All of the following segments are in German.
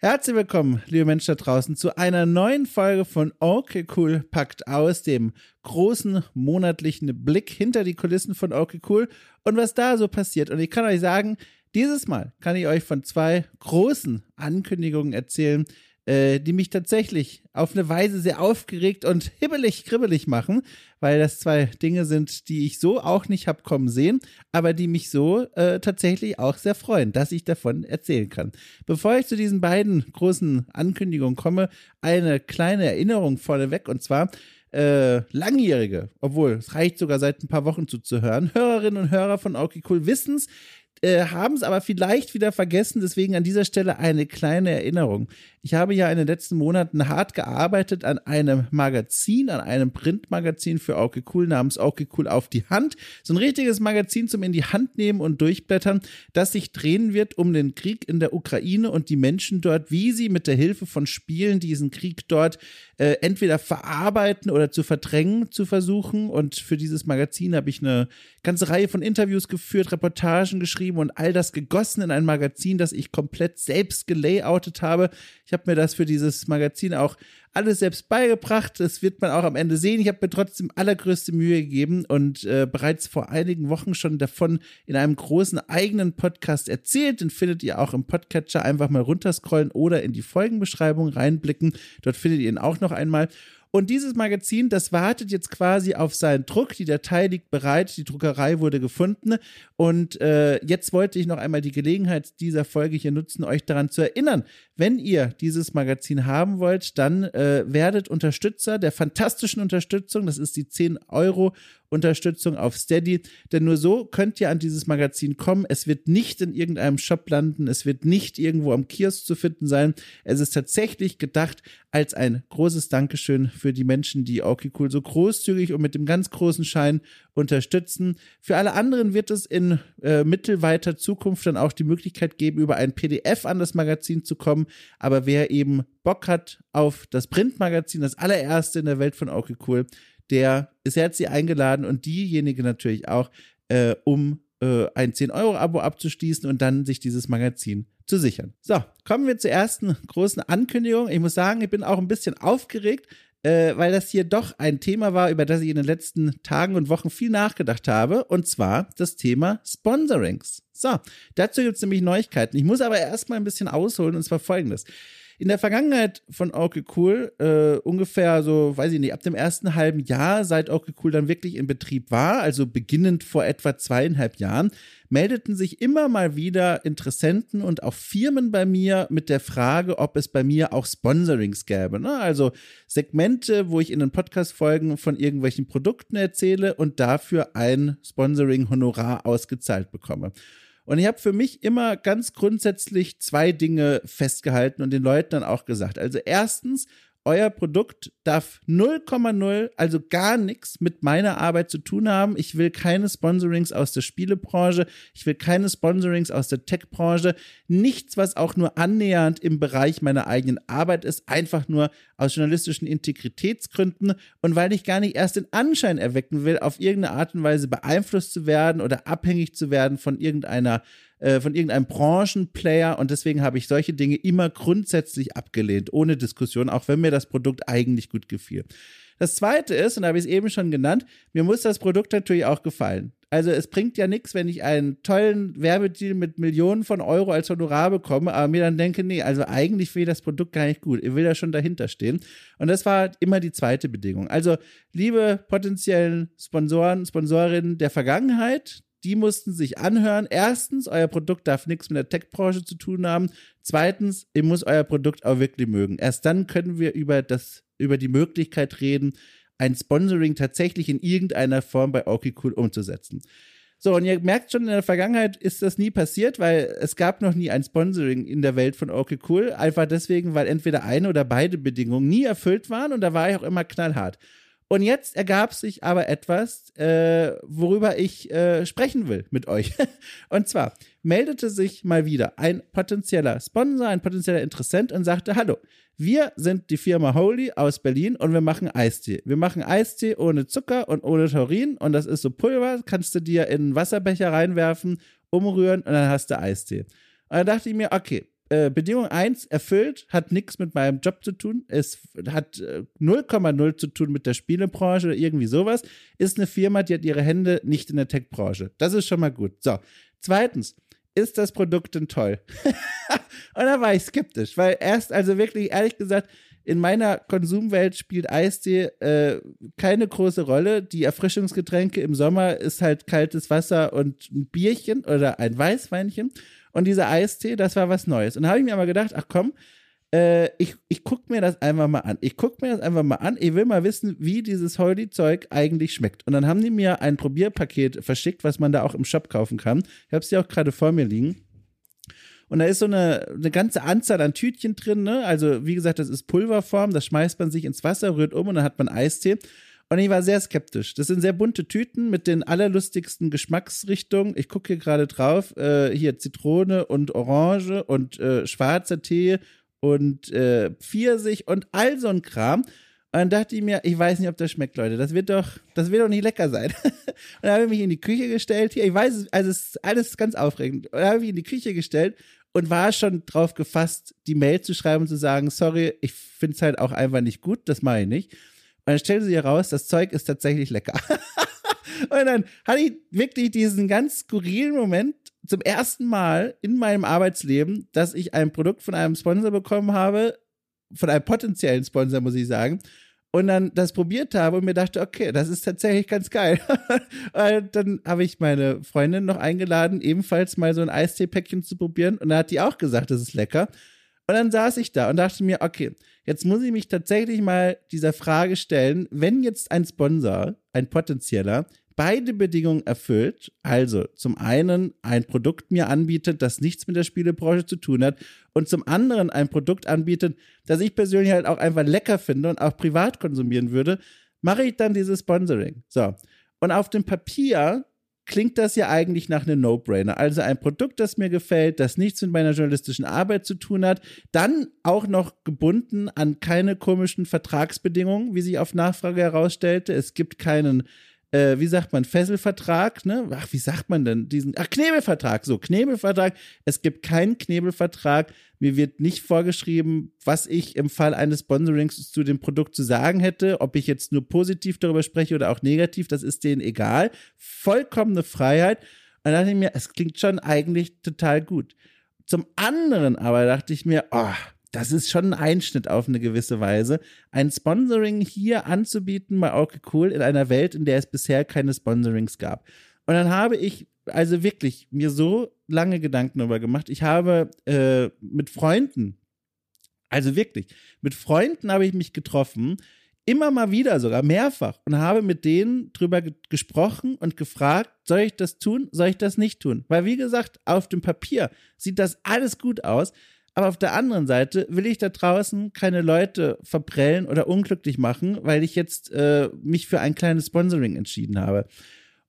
Herzlich willkommen, liebe Menschen da draußen, zu einer neuen Folge von Okay Cool packt aus, dem großen monatlichen Blick hinter die Kulissen von Okay Cool und was da so passiert. Und ich kann euch sagen, dieses Mal kann ich euch von zwei großen Ankündigungen erzählen, äh, die mich tatsächlich auf eine Weise sehr aufgeregt und hibbelig, kribbelig machen, weil das zwei Dinge sind, die ich so auch nicht hab kommen sehen, aber die mich so äh, tatsächlich auch sehr freuen, dass ich davon erzählen kann. Bevor ich zu diesen beiden großen Ankündigungen komme, eine kleine Erinnerung vorneweg und zwar äh, langjährige, obwohl es reicht sogar seit ein paar Wochen zuzuhören, Hörerinnen und Hörer von Aukey Cool wissens, äh, haben es aber vielleicht wieder vergessen. Deswegen an dieser Stelle eine kleine Erinnerung. Ich habe ja in den letzten Monaten hart gearbeitet an einem Magazin, an einem Printmagazin für Auke Cool namens Auke Cool auf die Hand. So ein richtiges Magazin zum in die Hand nehmen und durchblättern, das sich drehen wird um den Krieg in der Ukraine und die Menschen dort, wie sie mit der Hilfe von Spielen diesen Krieg dort äh, entweder verarbeiten oder zu verdrängen zu versuchen. Und für dieses Magazin habe ich eine ganze Reihe von Interviews geführt, Reportagen geschrieben und all das gegossen in ein Magazin, das ich komplett selbst gelayoutet habe. Ich habe mir das für dieses Magazin auch alles selbst beigebracht. Das wird man auch am Ende sehen. Ich habe mir trotzdem allergrößte Mühe gegeben und äh, bereits vor einigen Wochen schon davon in einem großen eigenen Podcast erzählt. Den findet ihr auch im Podcatcher. Einfach mal runterscrollen oder in die Folgenbeschreibung reinblicken. Dort findet ihr ihn auch noch einmal. Und dieses Magazin, das wartet jetzt quasi auf seinen Druck. Die Datei liegt bereit, die Druckerei wurde gefunden. Und äh, jetzt wollte ich noch einmal die Gelegenheit dieser Folge hier nutzen, euch daran zu erinnern, wenn ihr dieses Magazin haben wollt, dann äh, werdet Unterstützer der fantastischen Unterstützung. Das ist die 10 Euro Unterstützung auf Steady, denn nur so könnt ihr an dieses Magazin kommen. Es wird nicht in irgendeinem Shop landen, es wird nicht irgendwo am Kiosk zu finden sein. Es ist tatsächlich gedacht als ein großes Dankeschön für die Menschen, die okay cool so großzügig und mit dem ganz großen Schein unterstützen. Für alle anderen wird es in äh, mittelweiter Zukunft dann auch die Möglichkeit geben, über ein PDF an das Magazin zu kommen. Aber wer eben Bock hat auf das Printmagazin, das allererste in der Welt von okay cool, der ist herzlich eingeladen und diejenige natürlich auch, äh, um äh, ein 10-Euro-Abo abzuschließen und dann sich dieses Magazin zu sichern. So, kommen wir zur ersten großen Ankündigung. Ich muss sagen, ich bin auch ein bisschen aufgeregt, äh, weil das hier doch ein Thema war, über das ich in den letzten Tagen und Wochen viel nachgedacht habe, und zwar das Thema Sponsorings. So, dazu gibt es nämlich Neuigkeiten. Ich muss aber erstmal ein bisschen ausholen, und zwar folgendes. In der Vergangenheit von Okay Cool, äh, ungefähr so, weiß ich nicht, ab dem ersten halben Jahr, seit Okay Cool dann wirklich in Betrieb war, also beginnend vor etwa zweieinhalb Jahren, meldeten sich immer mal wieder Interessenten und auch Firmen bei mir mit der Frage, ob es bei mir auch Sponsorings gäbe. Ne? Also Segmente, wo ich in den Podcast-Folgen von irgendwelchen Produkten erzähle und dafür ein Sponsoring-Honorar ausgezahlt bekomme. Und ich habe für mich immer ganz grundsätzlich zwei Dinge festgehalten und den Leuten dann auch gesagt. Also erstens, euer Produkt darf 0,0, also gar nichts mit meiner Arbeit zu tun haben. Ich will keine Sponsorings aus der Spielebranche. Ich will keine Sponsorings aus der Tech-Branche. Nichts, was auch nur annähernd im Bereich meiner eigenen Arbeit ist. Einfach nur aus journalistischen Integritätsgründen und weil ich gar nicht erst den Anschein erwecken will, auf irgendeine Art und Weise beeinflusst zu werden oder abhängig zu werden von irgendeiner äh, von irgendeinem Branchenplayer und deswegen habe ich solche Dinge immer grundsätzlich abgelehnt, ohne Diskussion, auch wenn mir das Produkt eigentlich gut gefiel. Das zweite ist, und da habe ich es eben schon genannt, mir muss das Produkt natürlich auch gefallen. Also es bringt ja nichts, wenn ich einen tollen Werbedeal mit Millionen von Euro als Honorar bekomme, aber mir dann denke, nee, also eigentlich will das Produkt gar nicht gut. Ich will da schon dahinter stehen. Und das war immer die zweite Bedingung. Also, liebe potenziellen Sponsoren, Sponsorinnen der Vergangenheit, die mussten sich anhören. Erstens, euer Produkt darf nichts mit der Tech-Branche zu tun haben. Zweitens, ihr muss euer Produkt auch wirklich mögen. Erst dann können wir über das, über die Möglichkeit reden, ein Sponsoring tatsächlich in irgendeiner Form bei okay cool umzusetzen. So, und ihr merkt schon, in der Vergangenheit ist das nie passiert, weil es gab noch nie ein Sponsoring in der Welt von Okay Cool. Einfach deswegen, weil entweder eine oder beide Bedingungen nie erfüllt waren und da war ich auch immer knallhart. Und jetzt ergab sich aber etwas, äh, worüber ich äh, sprechen will mit euch. und zwar meldete sich mal wieder ein potenzieller Sponsor, ein potenzieller Interessent und sagte, hallo, wir sind die Firma Holy aus Berlin und wir machen Eistee. Wir machen Eistee ohne Zucker und ohne Taurin und das ist so Pulver, kannst du dir in einen Wasserbecher reinwerfen, umrühren und dann hast du Eistee. Und dann dachte ich mir, okay, äh, Bedingung 1 erfüllt, hat nichts mit meinem Job zu tun. Es hat 0,0 äh, zu tun mit der Spielebranche oder irgendwie sowas. Ist eine Firma, die hat ihre Hände nicht in der Tech-Branche. Das ist schon mal gut. So. Zweitens, ist das Produkt denn toll? und da war ich skeptisch, weil erst, also wirklich ehrlich gesagt, in meiner Konsumwelt spielt Eistee äh, keine große Rolle. Die Erfrischungsgetränke im Sommer ist halt kaltes Wasser und ein Bierchen oder ein Weißweinchen. Und dieser Eistee, das war was Neues. Und da habe ich mir aber gedacht, ach komm, äh, ich, ich gucke mir das einfach mal an. Ich gucke mir das einfach mal an. Ich will mal wissen, wie dieses Holy-Zeug eigentlich schmeckt. Und dann haben die mir ein Probierpaket verschickt, was man da auch im Shop kaufen kann. Ich habe es ja auch gerade vor mir liegen. Und da ist so eine, eine ganze Anzahl an Tütchen drin, ne? Also, wie gesagt, das ist Pulverform, das schmeißt man sich ins Wasser, rührt um und dann hat man Eistee. Und ich war sehr skeptisch. Das sind sehr bunte Tüten mit den allerlustigsten Geschmacksrichtungen. Ich gucke hier gerade drauf. Äh, hier Zitrone und Orange und äh, schwarzer Tee und äh, Pfirsich und all so ein Kram. Und dann dachte ich mir, ich weiß nicht, ob das schmeckt, Leute. Das wird doch, das wird doch nicht lecker sein. und dann habe ich mich in die Küche gestellt. Hier, ich weiß, also es ist alles ganz aufregend. Und dann habe ich mich in die Küche gestellt und war schon drauf gefasst, die Mail zu schreiben und zu sagen, sorry, ich finde es halt auch einfach nicht gut, das mache ich nicht. Und dann stellte sie heraus, das Zeug ist tatsächlich lecker. und dann hatte ich wirklich diesen ganz skurrilen Moment zum ersten Mal in meinem Arbeitsleben, dass ich ein Produkt von einem Sponsor bekommen habe, von einem potenziellen Sponsor, muss ich sagen, und dann das probiert habe und mir dachte, okay, das ist tatsächlich ganz geil. dann habe ich meine Freundin noch eingeladen, ebenfalls mal so ein Eistee-Päckchen zu probieren und dann hat die auch gesagt, das ist lecker. Und dann saß ich da und dachte mir, okay, jetzt muss ich mich tatsächlich mal dieser Frage stellen, wenn jetzt ein Sponsor, ein potenzieller, beide Bedingungen erfüllt, also zum einen ein Produkt mir anbietet, das nichts mit der Spielebranche zu tun hat und zum anderen ein Produkt anbietet, das ich persönlich halt auch einfach lecker finde und auch privat konsumieren würde, mache ich dann dieses Sponsoring. So. Und auf dem Papier klingt das ja eigentlich nach einem No-Brainer. Also ein Produkt, das mir gefällt, das nichts mit meiner journalistischen Arbeit zu tun hat, dann auch noch gebunden an keine komischen Vertragsbedingungen, wie sich auf Nachfrage herausstellte. Es gibt keinen äh, wie sagt man, Fesselvertrag, ne? Ach, wie sagt man denn diesen? Ach, Knebelvertrag, so, Knebelvertrag. Es gibt keinen Knebelvertrag. Mir wird nicht vorgeschrieben, was ich im Fall eines Sponsorings zu dem Produkt zu sagen hätte, ob ich jetzt nur positiv darüber spreche oder auch negativ, das ist denen egal. Vollkommene Freiheit. Und dann dachte ich mir, es klingt schon eigentlich total gut. Zum anderen aber dachte ich mir, oh, das ist schon ein Einschnitt auf eine gewisse Weise. Ein Sponsoring hier anzubieten bei okay cool in einer Welt, in der es bisher keine Sponsorings gab. Und dann habe ich also wirklich mir so lange Gedanken darüber gemacht. Ich habe äh, mit Freunden, also wirklich, mit Freunden habe ich mich getroffen, immer mal wieder sogar, mehrfach, und habe mit denen drüber ge gesprochen und gefragt, soll ich das tun, soll ich das nicht tun? Weil, wie gesagt, auf dem Papier sieht das alles gut aus. Aber auf der anderen Seite will ich da draußen keine Leute verprellen oder unglücklich machen, weil ich jetzt äh, mich für ein kleines Sponsoring entschieden habe.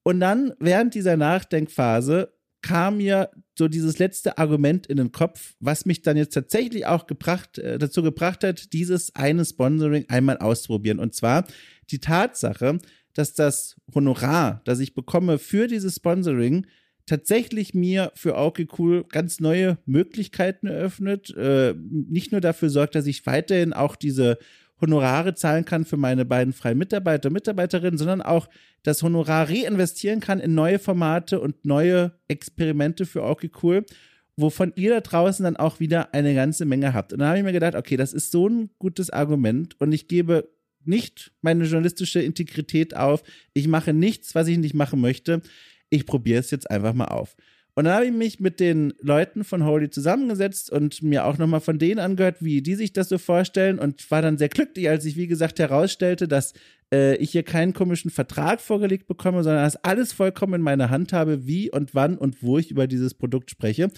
Und dann während dieser Nachdenkphase kam mir so dieses letzte Argument in den Kopf, was mich dann jetzt tatsächlich auch gebracht, äh, dazu gebracht hat, dieses eine Sponsoring einmal auszuprobieren. Und zwar die Tatsache, dass das Honorar, das ich bekomme für dieses Sponsoring, tatsächlich mir für okay cool ganz neue Möglichkeiten eröffnet. Äh, nicht nur dafür sorgt, dass ich weiterhin auch diese Honorare zahlen kann für meine beiden freien Mitarbeiter und Mitarbeiterinnen, sondern auch das Honorar reinvestieren kann in neue Formate und neue Experimente für okay cool, wovon ihr da draußen dann auch wieder eine ganze Menge habt. Und dann habe ich mir gedacht, okay, das ist so ein gutes Argument und ich gebe nicht meine journalistische Integrität auf. Ich mache nichts, was ich nicht machen möchte ich probiere es jetzt einfach mal auf. Und dann habe ich mich mit den Leuten von Holy zusammengesetzt und mir auch nochmal von denen angehört, wie die sich das so vorstellen und war dann sehr glücklich, als ich, wie gesagt, herausstellte, dass äh, ich hier keinen komischen Vertrag vorgelegt bekomme, sondern dass alles vollkommen in meiner Hand habe, wie und wann und wo ich über dieses Produkt spreche.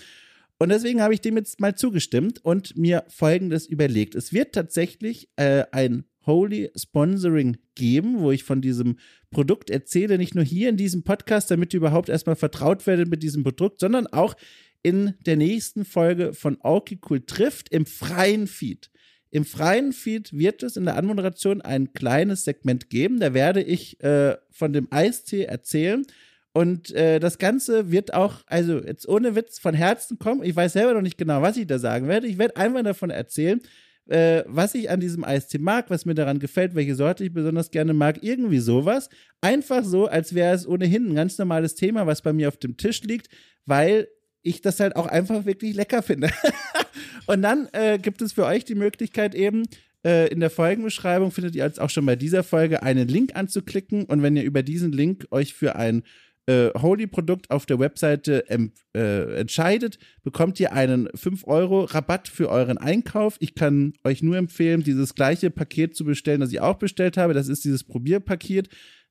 Und deswegen habe ich dem jetzt mal zugestimmt und mir Folgendes überlegt. Es wird tatsächlich äh, ein Holy Sponsoring geben, wo ich von diesem Produkt erzähle, nicht nur hier in diesem Podcast, damit ihr überhaupt erstmal vertraut werdet mit diesem Produkt, sondern auch in der nächsten Folge von Orky Cool trifft im freien Feed. Im freien Feed wird es in der Anmoderation ein kleines Segment geben. Da werde ich äh, von dem Eistee erzählen Und äh, das Ganze wird auch, also jetzt ohne Witz von Herzen kommen. Ich weiß selber noch nicht genau, was ich da sagen werde. Ich werde einfach davon erzählen, äh, was ich an diesem Eistee mag, was mir daran gefällt, welche Sorte ich besonders gerne mag, irgendwie sowas. Einfach so, als wäre es ohnehin ein ganz normales Thema, was bei mir auf dem Tisch liegt, weil ich das halt auch einfach wirklich lecker finde. Und dann äh, gibt es für euch die Möglichkeit eben, äh, in der Folgenbeschreibung findet ihr jetzt auch schon bei dieser Folge einen Link anzuklicken. Und wenn ihr über diesen Link euch für ein äh, Holy-Produkt auf der Webseite äh, entscheidet, bekommt ihr einen 5 Euro Rabatt für euren Einkauf. Ich kann euch nur empfehlen, dieses gleiche Paket zu bestellen, das ich auch bestellt habe. Das ist dieses Probierpaket,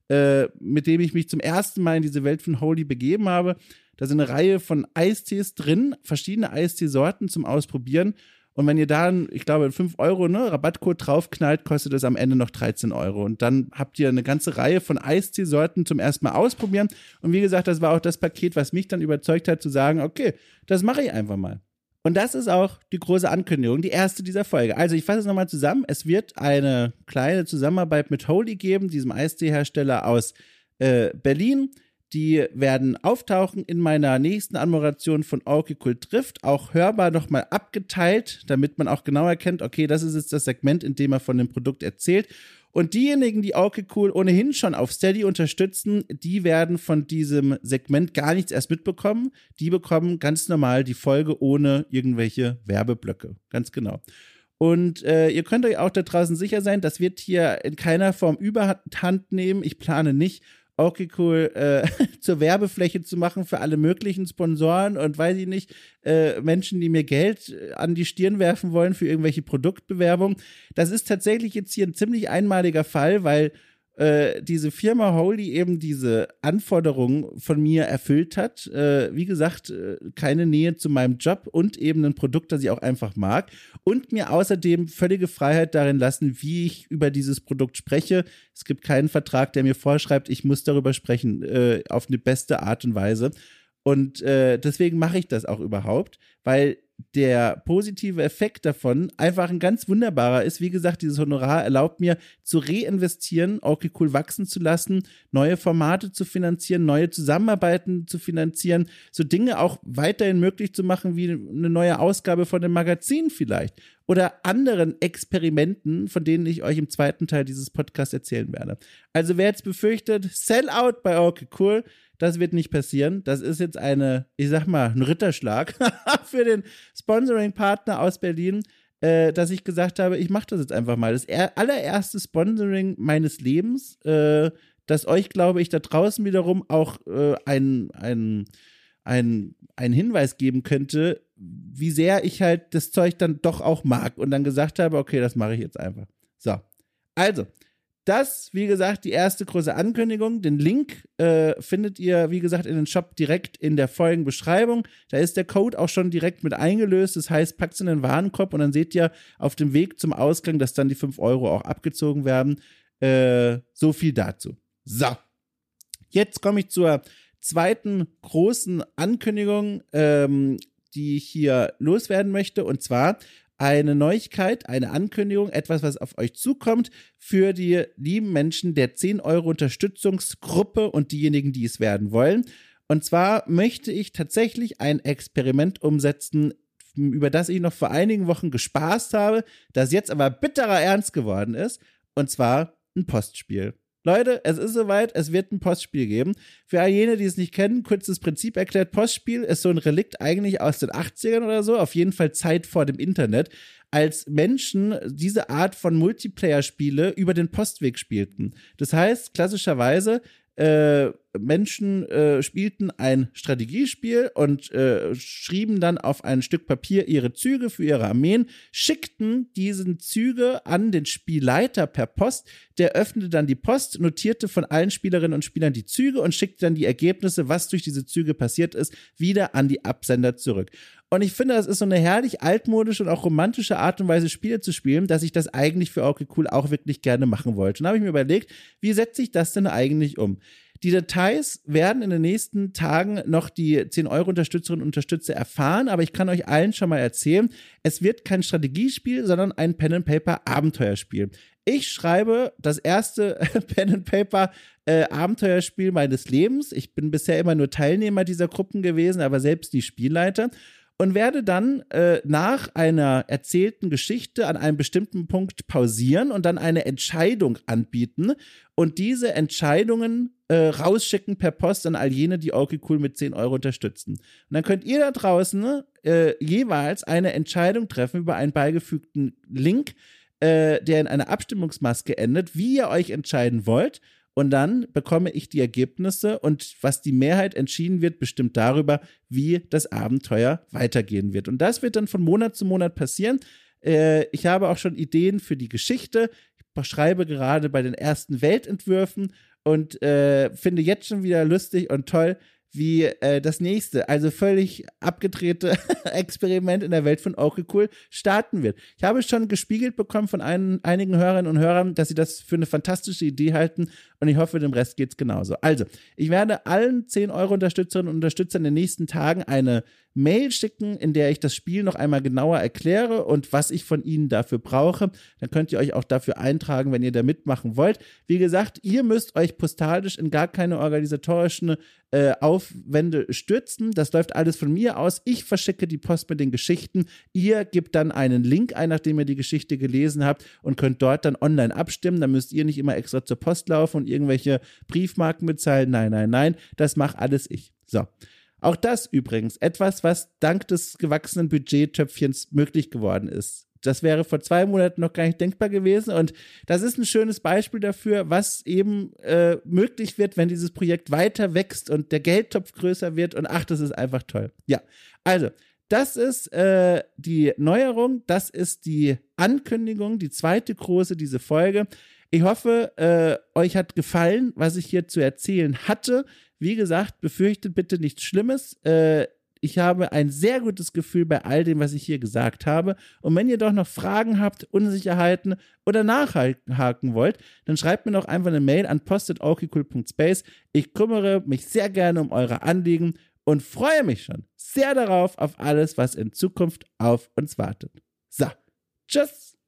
äh, mit dem ich mich zum ersten Mal in diese Welt von Holy begeben habe. Da sind eine Reihe von Eistees drin, verschiedene Eisteesorten zum Ausprobieren. Und wenn ihr da, ich glaube, 5 Euro ne, Rabattcode draufknallt, kostet es am Ende noch 13 Euro. Und dann habt ihr eine ganze Reihe von Eistee-Sorten zum ersten Mal ausprobieren. Und wie gesagt, das war auch das Paket, was mich dann überzeugt hat, zu sagen, okay, das mache ich einfach mal. Und das ist auch die große Ankündigung, die erste dieser Folge. Also ich fasse es nochmal zusammen. Es wird eine kleine Zusammenarbeit mit Holy geben, diesem Eistee-Hersteller aus äh, Berlin. Die werden auftauchen in meiner nächsten Anmoderation von Cool Drift, auch hörbar nochmal abgeteilt, damit man auch genau erkennt, okay, das ist jetzt das Segment, in dem er von dem Produkt erzählt. Und diejenigen, die Cool ohnehin schon auf Steady unterstützen, die werden von diesem Segment gar nichts erst mitbekommen. Die bekommen ganz normal die Folge ohne irgendwelche Werbeblöcke. Ganz genau. Und äh, ihr könnt euch auch da draußen sicher sein, das wird hier in keiner Form Überhand nehmen. Ich plane nicht, okay, cool, äh, zur Werbefläche zu machen für alle möglichen Sponsoren und weiß ich nicht, äh, Menschen, die mir Geld äh, an die Stirn werfen wollen für irgendwelche Produktbewerbungen. Das ist tatsächlich jetzt hier ein ziemlich einmaliger Fall, weil äh, diese Firma Holy eben diese Anforderungen von mir erfüllt hat. Äh, wie gesagt, äh, keine Nähe zu meinem Job und eben ein Produkt, das ich auch einfach mag. Und mir außerdem völlige Freiheit darin lassen, wie ich über dieses Produkt spreche. Es gibt keinen Vertrag, der mir vorschreibt, ich muss darüber sprechen, äh, auf eine beste Art und Weise. Und äh, deswegen mache ich das auch überhaupt, weil der positive Effekt davon einfach ein ganz wunderbarer ist. Wie gesagt, dieses Honorar erlaubt mir zu reinvestieren, okay cool wachsen zu lassen, neue Formate zu finanzieren, neue Zusammenarbeiten zu finanzieren, so Dinge auch weiterhin möglich zu machen, wie eine neue Ausgabe von dem Magazin vielleicht oder anderen Experimenten, von denen ich euch im zweiten Teil dieses Podcasts erzählen werde. Also wer jetzt befürchtet, Sellout bei Okay Cool, das wird nicht passieren. Das ist jetzt eine, ich sag mal, ein Ritterschlag für den Sponsoring-Partner aus Berlin, äh, dass ich gesagt habe, ich mache das jetzt einfach mal. Das allererste Sponsoring meines Lebens, äh, das euch, glaube ich, da draußen wiederum auch äh, ein, ein, ein, ein Hinweis geben könnte, wie sehr ich halt das Zeug dann doch auch mag und dann gesagt habe, okay, das mache ich jetzt einfach. So. Also, das, wie gesagt, die erste große Ankündigung. Den Link äh, findet ihr, wie gesagt, in den Shop direkt in der Folgenbeschreibung. Da ist der Code auch schon direkt mit eingelöst. Das heißt, packt es in den Warenkorb und dann seht ihr auf dem Weg zum Ausgang, dass dann die 5 Euro auch abgezogen werden. Äh, so viel dazu. So. Jetzt komme ich zur zweiten großen Ankündigung, ähm, die ich hier loswerden möchte. Und zwar eine Neuigkeit, eine Ankündigung, etwas, was auf euch zukommt für die lieben Menschen der 10 Euro Unterstützungsgruppe und diejenigen, die es werden wollen. Und zwar möchte ich tatsächlich ein Experiment umsetzen, über das ich noch vor einigen Wochen gespaßt habe, das jetzt aber bitterer Ernst geworden ist. Und zwar ein Postspiel. Leute, es ist soweit, es wird ein Postspiel geben. Für all jene, die es nicht kennen, kurzes Prinzip erklärt, Postspiel ist so ein Relikt eigentlich aus den 80ern oder so, auf jeden Fall Zeit vor dem Internet, als Menschen diese Art von Multiplayer-Spiele über den Postweg spielten. Das heißt, klassischerweise, äh, Menschen äh, spielten ein Strategiespiel und äh, schrieben dann auf ein Stück Papier ihre Züge für ihre Armeen, schickten diesen Züge an den Spielleiter per Post. Der öffnete dann die Post, notierte von allen Spielerinnen und Spielern die Züge und schickte dann die Ergebnisse, was durch diese Züge passiert ist, wieder an die Absender zurück. Und ich finde, das ist so eine herrlich altmodische und auch romantische Art und Weise, Spiele zu spielen, dass ich das eigentlich für okay cool auch wirklich gerne machen wollte. Und da habe ich mir überlegt, wie setze ich das denn eigentlich um? Die Details werden in den nächsten Tagen noch die 10-Euro-Unterstützerinnen und Unterstützer erfahren, aber ich kann euch allen schon mal erzählen, es wird kein Strategiespiel, sondern ein Pen-and-Paper-Abenteuerspiel. Ich schreibe das erste Pen-and-Paper-Abenteuerspiel äh, meines Lebens. Ich bin bisher immer nur Teilnehmer dieser Gruppen gewesen, aber selbst die Spielleiter und werde dann äh, nach einer erzählten Geschichte an einem bestimmten Punkt pausieren und dann eine Entscheidung anbieten und diese Entscheidungen äh, rausschicken per Post an all jene, die okay cool mit 10 Euro unterstützen. Und dann könnt ihr da draußen äh, jeweils eine Entscheidung treffen über einen beigefügten Link, äh, der in einer Abstimmungsmaske endet, wie ihr euch entscheiden wollt. Und dann bekomme ich die Ergebnisse und was die Mehrheit entschieden wird, bestimmt darüber, wie das Abenteuer weitergehen wird. Und das wird dann von Monat zu Monat passieren. Äh, ich habe auch schon Ideen für die Geschichte. Ich schreibe gerade bei den ersten Weltentwürfen und äh, finde jetzt schon wieder lustig und toll, wie äh, das nächste, also völlig abgedrehte Experiment in der Welt von Okay Cool starten wird. Ich habe schon gespiegelt bekommen von ein, einigen Hörerinnen und Hörern, dass sie das für eine fantastische Idee halten und ich hoffe, dem Rest geht es genauso. Also, ich werde allen 10 Euro Unterstützerinnen und Unterstützern in den nächsten Tagen eine Mail schicken, in der ich das Spiel noch einmal genauer erkläre und was ich von Ihnen dafür brauche. Dann könnt ihr euch auch dafür eintragen, wenn ihr da mitmachen wollt. Wie gesagt, ihr müsst euch postalisch in gar keine organisatorischen äh, Aufwände stürzen. Das läuft alles von mir aus. Ich verschicke die Post mit den Geschichten. Ihr gebt dann einen Link ein, nachdem ihr die Geschichte gelesen habt und könnt dort dann online abstimmen. Dann müsst ihr nicht immer extra zur Post laufen und irgendwelche Briefmarken bezahlen. Nein, nein, nein. Das mache alles ich. So. Auch das übrigens etwas, was dank des gewachsenen Budgettöpfchens möglich geworden ist. Das wäre vor zwei Monaten noch gar nicht denkbar gewesen. Und das ist ein schönes Beispiel dafür, was eben äh, möglich wird, wenn dieses Projekt weiter wächst und der Geldtopf größer wird. Und ach, das ist einfach toll. Ja, also. Das ist äh, die Neuerung, das ist die Ankündigung, die zweite große, diese Folge. Ich hoffe, äh, euch hat gefallen, was ich hier zu erzählen hatte. Wie gesagt, befürchtet bitte nichts Schlimmes. Äh, ich habe ein sehr gutes Gefühl bei all dem, was ich hier gesagt habe. Und wenn ihr doch noch Fragen habt, Unsicherheiten oder nachhaken wollt, dann schreibt mir doch einfach eine Mail an post.okcool.space. Ich kümmere mich sehr gerne um eure Anliegen und freue mich schon sehr darauf, auf alles, was in Zukunft auf uns wartet. So, tschüss!